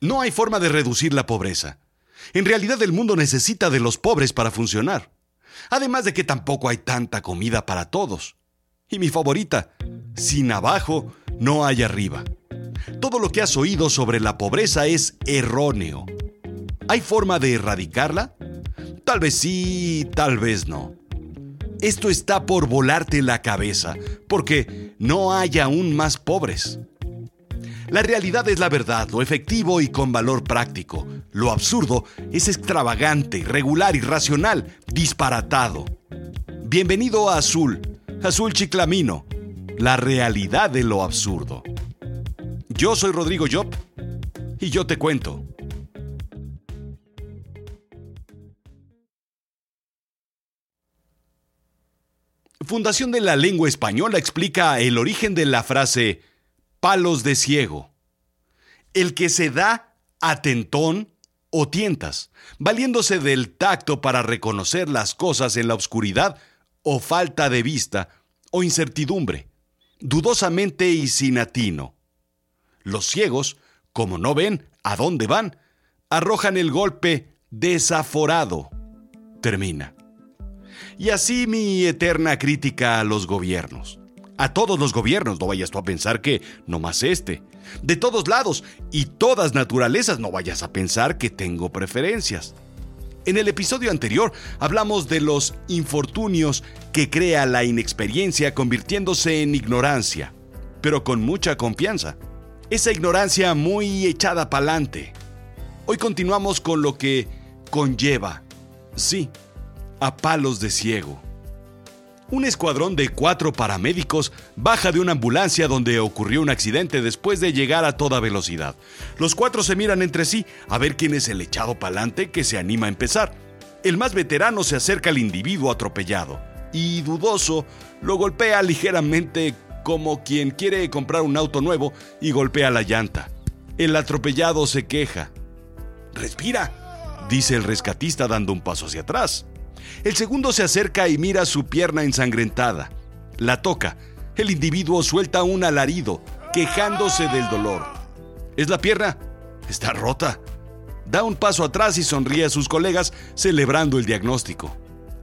No hay forma de reducir la pobreza. En realidad el mundo necesita de los pobres para funcionar. Además de que tampoco hay tanta comida para todos. Y mi favorita, sin abajo, no hay arriba. Todo lo que has oído sobre la pobreza es erróneo. ¿Hay forma de erradicarla? Tal vez sí, tal vez no. Esto está por volarte la cabeza, porque no hay aún más pobres. La realidad es la verdad, lo efectivo y con valor práctico. Lo absurdo es extravagante, irregular, irracional, disparatado. Bienvenido a Azul, Azul Chiclamino, la realidad de lo absurdo. Yo soy Rodrigo Job y yo te cuento. Fundación de la Lengua Española explica el origen de la frase palos de ciego. El que se da atentón o tientas, valiéndose del tacto para reconocer las cosas en la oscuridad o falta de vista o incertidumbre, dudosamente y sin atino. Los ciegos, como no ven a dónde van, arrojan el golpe desaforado. Termina. Y así mi eterna crítica a los gobiernos. A todos los gobiernos, no vayas tú a pensar que no más este. De todos lados y todas naturalezas, no vayas a pensar que tengo preferencias. En el episodio anterior hablamos de los infortunios que crea la inexperiencia convirtiéndose en ignorancia, pero con mucha confianza. Esa ignorancia muy echada pa'lante. Hoy continuamos con lo que conlleva, sí, a palos de ciego. Un escuadrón de cuatro paramédicos baja de una ambulancia donde ocurrió un accidente después de llegar a toda velocidad. Los cuatro se miran entre sí a ver quién es el echado pa'lante que se anima a empezar. El más veterano se acerca al individuo atropellado y, dudoso, lo golpea ligeramente como quien quiere comprar un auto nuevo y golpea la llanta. El atropellado se queja. Respira, dice el rescatista dando un paso hacia atrás. El segundo se acerca y mira su pierna ensangrentada. La toca. El individuo suelta un alarido, quejándose del dolor. ¿Es la pierna? Está rota. Da un paso atrás y sonríe a sus colegas celebrando el diagnóstico.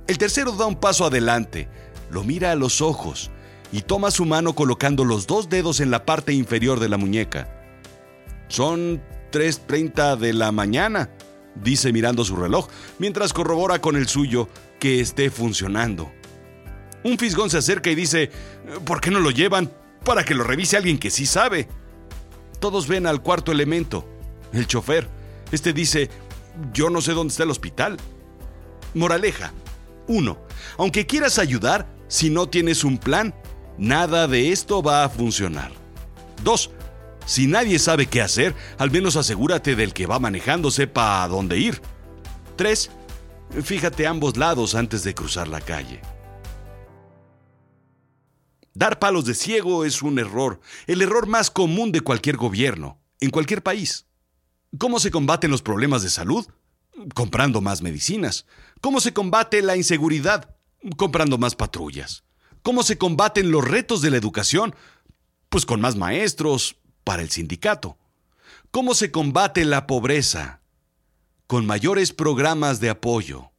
El tercero da un paso adelante, lo mira a los ojos y toma su mano colocando los dos dedos en la parte inferior de la muñeca. Son 3.30 de la mañana, dice mirando su reloj, mientras corrobora con el suyo que esté funcionando. Un fisgón se acerca y dice, ¿por qué no lo llevan? Para que lo revise alguien que sí sabe. Todos ven al cuarto elemento, el chofer. Este dice, yo no sé dónde está el hospital. Moraleja. 1. Aunque quieras ayudar, si no tienes un plan, nada de esto va a funcionar. 2. Si nadie sabe qué hacer, al menos asegúrate del que va manejando sepa a dónde ir. 3. Fíjate ambos lados antes de cruzar la calle. Dar palos de ciego es un error, el error más común de cualquier gobierno, en cualquier país. ¿Cómo se combaten los problemas de salud? Comprando más medicinas. ¿Cómo se combate la inseguridad? Comprando más patrullas. ¿Cómo se combaten los retos de la educación? Pues con más maestros, para el sindicato. ¿Cómo se combate la pobreza? Con mayores programas de apoyo.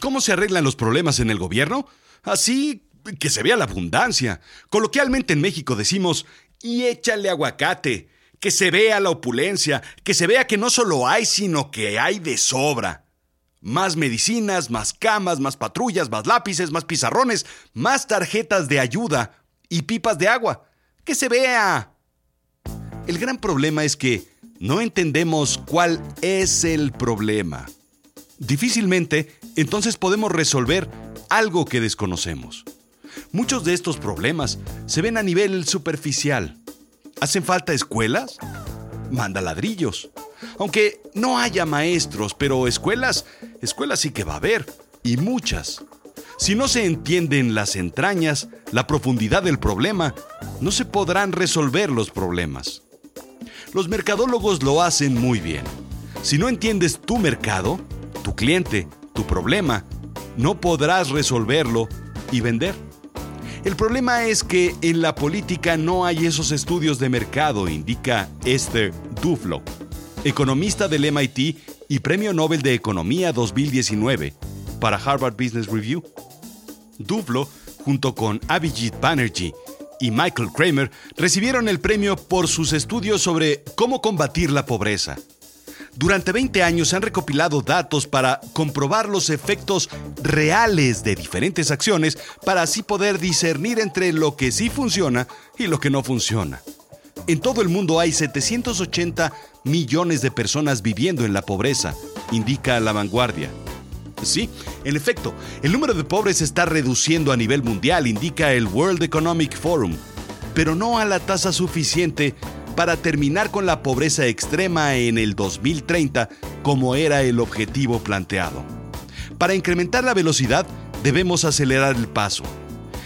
¿Cómo se arreglan los problemas en el gobierno? Así que se vea la abundancia. Coloquialmente en México decimos, y échale aguacate, que se vea la opulencia, que se vea que no solo hay, sino que hay de sobra. Más medicinas, más camas, más patrullas, más lápices, más pizarrones, más tarjetas de ayuda y pipas de agua. Que se vea. El gran problema es que no entendemos cuál es el problema. Difícilmente, entonces podemos resolver algo que desconocemos. Muchos de estos problemas se ven a nivel superficial. ¿Hacen falta escuelas? Manda ladrillos. Aunque no haya maestros, pero escuelas, escuelas sí que va a haber, y muchas. Si no se entienden las entrañas, la profundidad del problema, no se podrán resolver los problemas. Los mercadólogos lo hacen muy bien. Si no entiendes tu mercado, tu cliente, tu problema, no podrás resolverlo y vender. El problema es que en la política no hay esos estudios de mercado, indica Esther Duflo. economista del MIT y Premio Nobel de Economía 2019 para Harvard Business Review. Duflo, junto con Abhijit Banerjee y Michael Kramer, recibieron el premio por sus estudios sobre cómo combatir la pobreza. Durante 20 años han recopilado datos para comprobar los efectos reales de diferentes acciones para así poder discernir entre lo que sí funciona y lo que no funciona. En todo el mundo hay 780 millones de personas viviendo en la pobreza, indica la vanguardia. Sí, en efecto, el número de pobres está reduciendo a nivel mundial, indica el World Economic Forum, pero no a la tasa suficiente para terminar con la pobreza extrema en el 2030 como era el objetivo planteado. Para incrementar la velocidad debemos acelerar el paso.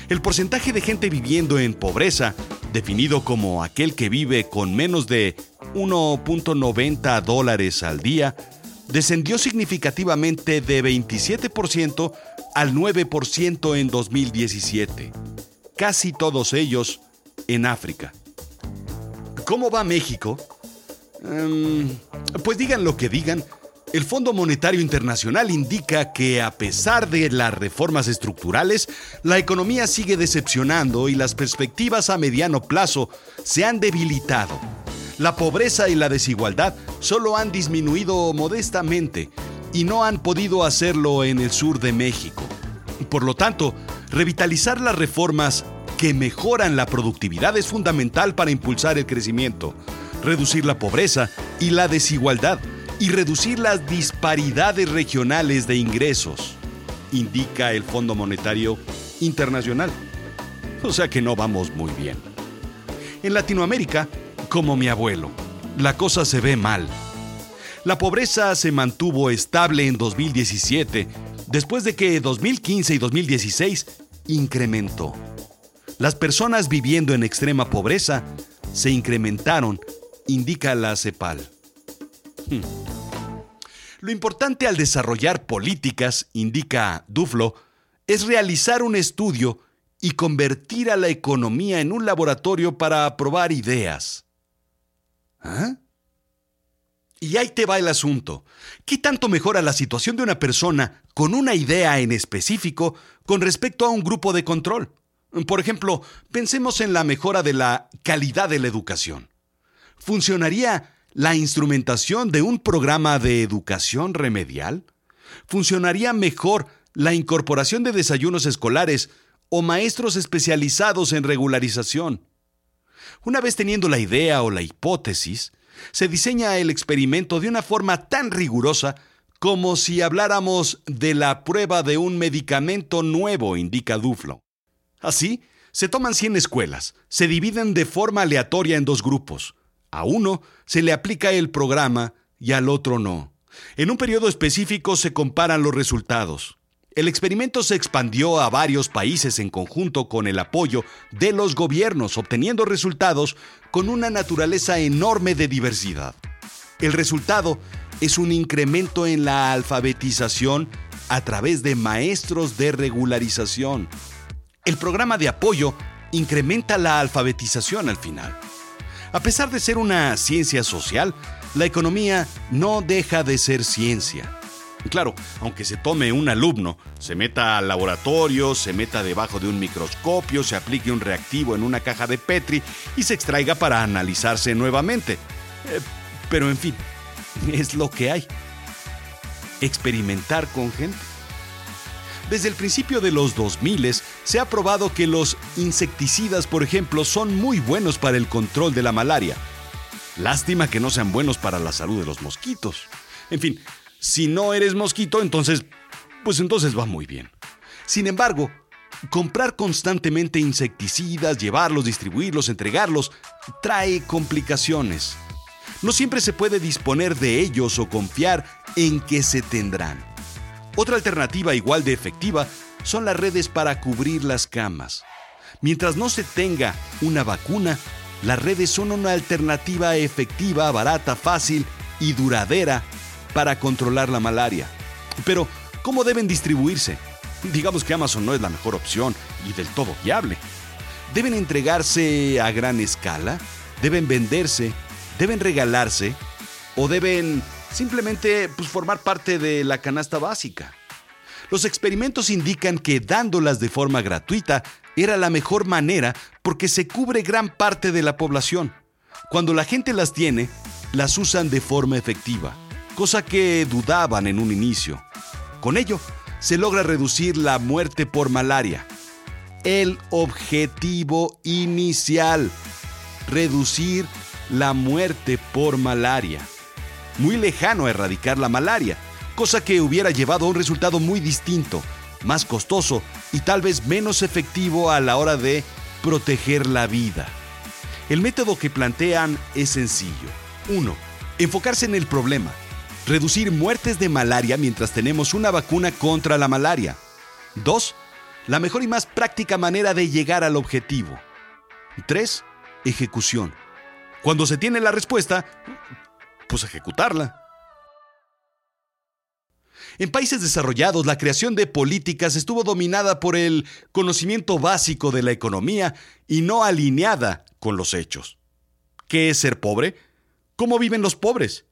El porcentaje de gente viviendo en pobreza, definido como aquel que vive con menos de 1.90 dólares al día, descendió significativamente de 27% al 9% en 2017, casi todos ellos en África. ¿Cómo va México? Em, pues digan lo que digan, el Fondo Monetario Internacional indica que a pesar de las reformas estructurales, la economía sigue decepcionando y las perspectivas a mediano plazo se han debilitado. La pobreza y la desigualdad solo han disminuido modestamente y no han podido hacerlo en el sur de México. Por lo tanto, revitalizar las reformas que mejoran la productividad es fundamental para impulsar el crecimiento, reducir la pobreza y la desigualdad y reducir las disparidades regionales de ingresos, indica el Fondo Monetario Internacional. O sea que no vamos muy bien. En Latinoamérica, como mi abuelo, la cosa se ve mal. La pobreza se mantuvo estable en 2017, después de que 2015 y 2016 incrementó las personas viviendo en extrema pobreza se incrementaron, indica la CEPAL. Hmm. Lo importante al desarrollar políticas, indica Duflo, es realizar un estudio y convertir a la economía en un laboratorio para aprobar ideas. ¿Ah? Y ahí te va el asunto. ¿Qué tanto mejora la situación de una persona con una idea en específico con respecto a un grupo de control? Por ejemplo, pensemos en la mejora de la calidad de la educación. ¿Funcionaría la instrumentación de un programa de educación remedial? ¿Funcionaría mejor la incorporación de desayunos escolares o maestros especializados en regularización? Una vez teniendo la idea o la hipótesis, se diseña el experimento de una forma tan rigurosa como si habláramos de la prueba de un medicamento nuevo, indica Duflo. Así, se toman 100 escuelas, se dividen de forma aleatoria en dos grupos. A uno se le aplica el programa y al otro no. En un periodo específico se comparan los resultados. El experimento se expandió a varios países en conjunto con el apoyo de los gobiernos, obteniendo resultados con una naturaleza enorme de diversidad. El resultado es un incremento en la alfabetización a través de maestros de regularización. El programa de apoyo incrementa la alfabetización al final. A pesar de ser una ciencia social, la economía no deja de ser ciencia. Claro, aunque se tome un alumno, se meta al laboratorio, se meta debajo de un microscopio, se aplique un reactivo en una caja de Petri y se extraiga para analizarse nuevamente. Eh, pero en fin, es lo que hay. Experimentar con gente. Desde el principio de los 2000 se ha probado que los insecticidas, por ejemplo, son muy buenos para el control de la malaria. Lástima que no sean buenos para la salud de los mosquitos. En fin, si no eres mosquito, entonces, pues entonces va muy bien. Sin embargo, comprar constantemente insecticidas, llevarlos, distribuirlos, entregarlos, trae complicaciones. No siempre se puede disponer de ellos o confiar en que se tendrán. Otra alternativa igual de efectiva son las redes para cubrir las camas. Mientras no se tenga una vacuna, las redes son una alternativa efectiva, barata, fácil y duradera para controlar la malaria. Pero, ¿cómo deben distribuirse? Digamos que Amazon no es la mejor opción y del todo viable. ¿Deben entregarse a gran escala? ¿Deben venderse? ¿Deben regalarse? o deben simplemente pues, formar parte de la canasta básica. Los experimentos indican que dándolas de forma gratuita era la mejor manera porque se cubre gran parte de la población. Cuando la gente las tiene, las usan de forma efectiva, cosa que dudaban en un inicio. Con ello, se logra reducir la muerte por malaria. El objetivo inicial, reducir la muerte por malaria. Muy lejano a erradicar la malaria, cosa que hubiera llevado a un resultado muy distinto, más costoso y tal vez menos efectivo a la hora de proteger la vida. El método que plantean es sencillo. 1. Enfocarse en el problema. Reducir muertes de malaria mientras tenemos una vacuna contra la malaria. 2. La mejor y más práctica manera de llegar al objetivo. 3. Ejecución. Cuando se tiene la respuesta, pues ejecutarla. En países desarrollados, la creación de políticas estuvo dominada por el conocimiento básico de la economía y no alineada con los hechos. ¿Qué es ser pobre? ¿Cómo viven los pobres?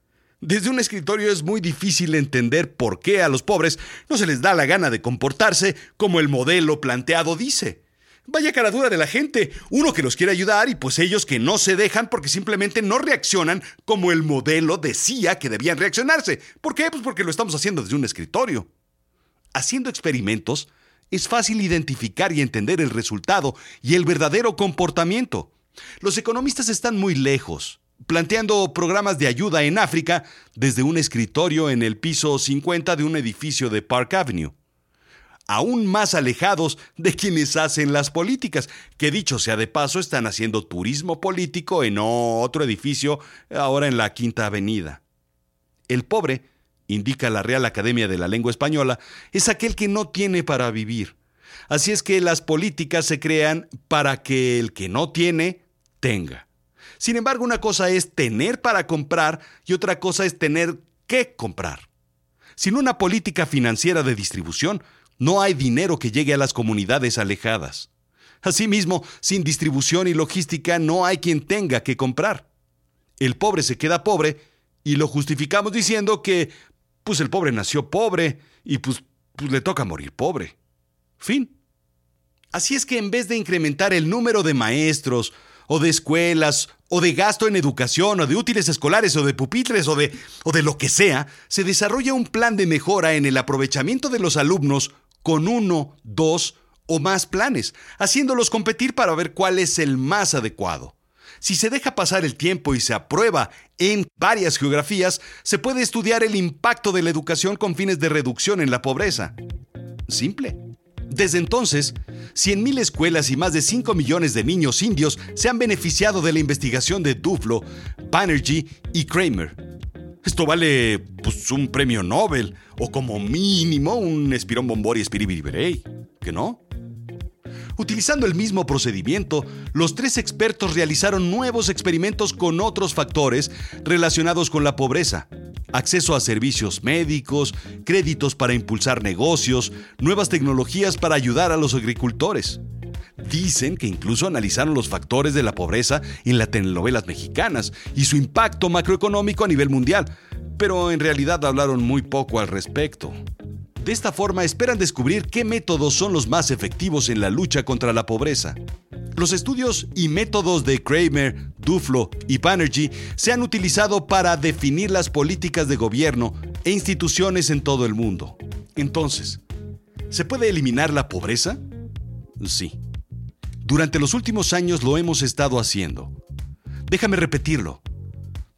Desde un escritorio es muy difícil entender por qué a los pobres no se les da la gana de comportarse como el modelo planteado dice. Vaya cara dura de la gente. Uno que los quiere ayudar y pues ellos que no se dejan porque simplemente no reaccionan como el modelo decía que debían reaccionarse. ¿Por qué? Pues porque lo estamos haciendo desde un escritorio. Haciendo experimentos, es fácil identificar y entender el resultado y el verdadero comportamiento. Los economistas están muy lejos, planteando programas de ayuda en África desde un escritorio en el piso 50 de un edificio de Park Avenue aún más alejados de quienes hacen las políticas, que dicho sea de paso están haciendo turismo político en otro edificio ahora en la Quinta Avenida. El pobre, indica la Real Academia de la Lengua Española, es aquel que no tiene para vivir. Así es que las políticas se crean para que el que no tiene, tenga. Sin embargo, una cosa es tener para comprar y otra cosa es tener que comprar. Sin una política financiera de distribución, no hay dinero que llegue a las comunidades alejadas. Asimismo, sin distribución y logística no hay quien tenga que comprar. El pobre se queda pobre y lo justificamos diciendo que, pues el pobre nació pobre y pues, pues le toca morir pobre. Fin. Así es que en vez de incrementar el número de maestros, o de escuelas, o de gasto en educación, o de útiles escolares, o de pupitres, o de, o de lo que sea, se desarrolla un plan de mejora en el aprovechamiento de los alumnos con uno, dos o más planes, haciéndolos competir para ver cuál es el más adecuado. Si se deja pasar el tiempo y se aprueba en varias geografías, se puede estudiar el impacto de la educación con fines de reducción en la pobreza. Simple. Desde entonces, 100.000 escuelas y más de 5 millones de niños indios se han beneficiado de la investigación de Duflo, Banerjee y Kramer. Esto vale pues, un premio Nobel o como mínimo un espirón bombori espiribiriberey, ¿que no? Utilizando el mismo procedimiento, los tres expertos realizaron nuevos experimentos con otros factores relacionados con la pobreza. Acceso a servicios médicos, créditos para impulsar negocios, nuevas tecnologías para ayudar a los agricultores. Dicen que incluso analizaron los factores de la pobreza en las telenovelas mexicanas y su impacto macroeconómico a nivel mundial, pero en realidad hablaron muy poco al respecto. De esta forma esperan descubrir qué métodos son los más efectivos en la lucha contra la pobreza. Los estudios y métodos de Kramer, Duflo y Banerjee se han utilizado para definir las políticas de gobierno e instituciones en todo el mundo. Entonces, ¿se puede eliminar la pobreza? Sí. Durante los últimos años lo hemos estado haciendo. Déjame repetirlo.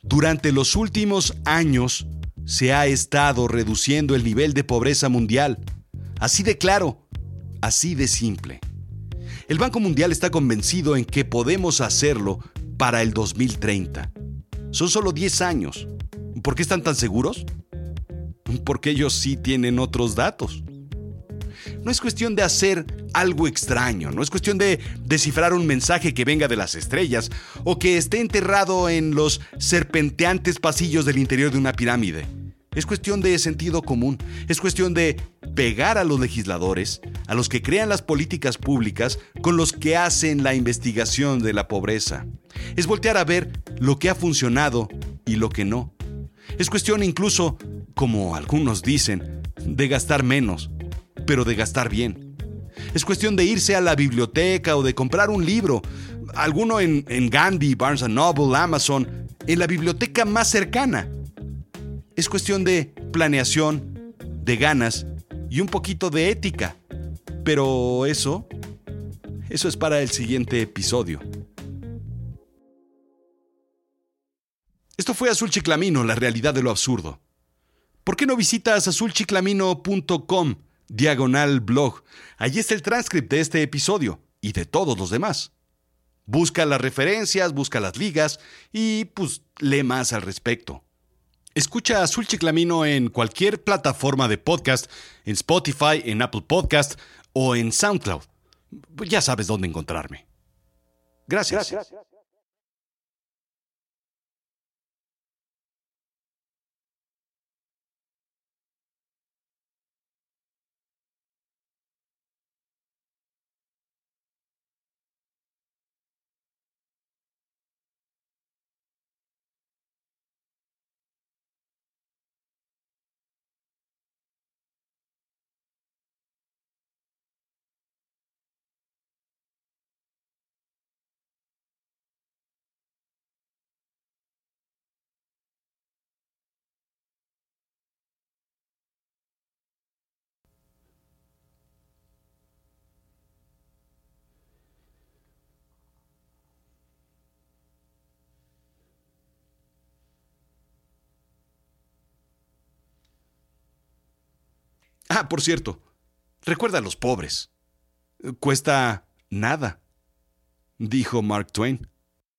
Durante los últimos años se ha estado reduciendo el nivel de pobreza mundial. Así de claro, así de simple. El Banco Mundial está convencido en que podemos hacerlo para el 2030. Son solo 10 años. ¿Por qué están tan seguros? Porque ellos sí tienen otros datos. No es cuestión de hacer algo extraño, no es cuestión de descifrar un mensaje que venga de las estrellas o que esté enterrado en los serpenteantes pasillos del interior de una pirámide. Es cuestión de sentido común, es cuestión de pegar a los legisladores, a los que crean las políticas públicas, con los que hacen la investigación de la pobreza. Es voltear a ver lo que ha funcionado y lo que no. Es cuestión incluso, como algunos dicen, de gastar menos, pero de gastar bien. Es cuestión de irse a la biblioteca o de comprar un libro, alguno en, Gandhi, Barnes Noble, Amazon, en la biblioteca más cercana. Es cuestión de planeación, de ganas y un poquito de ética. Pero eso, eso es para el siguiente episodio. Esto fue Azul Chiclamino, la realidad de lo absurdo. ¿Por qué no visitas azulchiclamino.com, diagonal blog? Allí está el transcript de este episodio y de todos los demás. Busca las referencias, busca las ligas y pues lee más al respecto. Escucha Azul Chiclamino en cualquier plataforma de podcast, en Spotify, en Apple Podcast o en SoundCloud. Ya sabes dónde encontrarme. Gracias. Gracias. Ah, por cierto, recuerda a los pobres. Cuesta nada, dijo Mark Twain.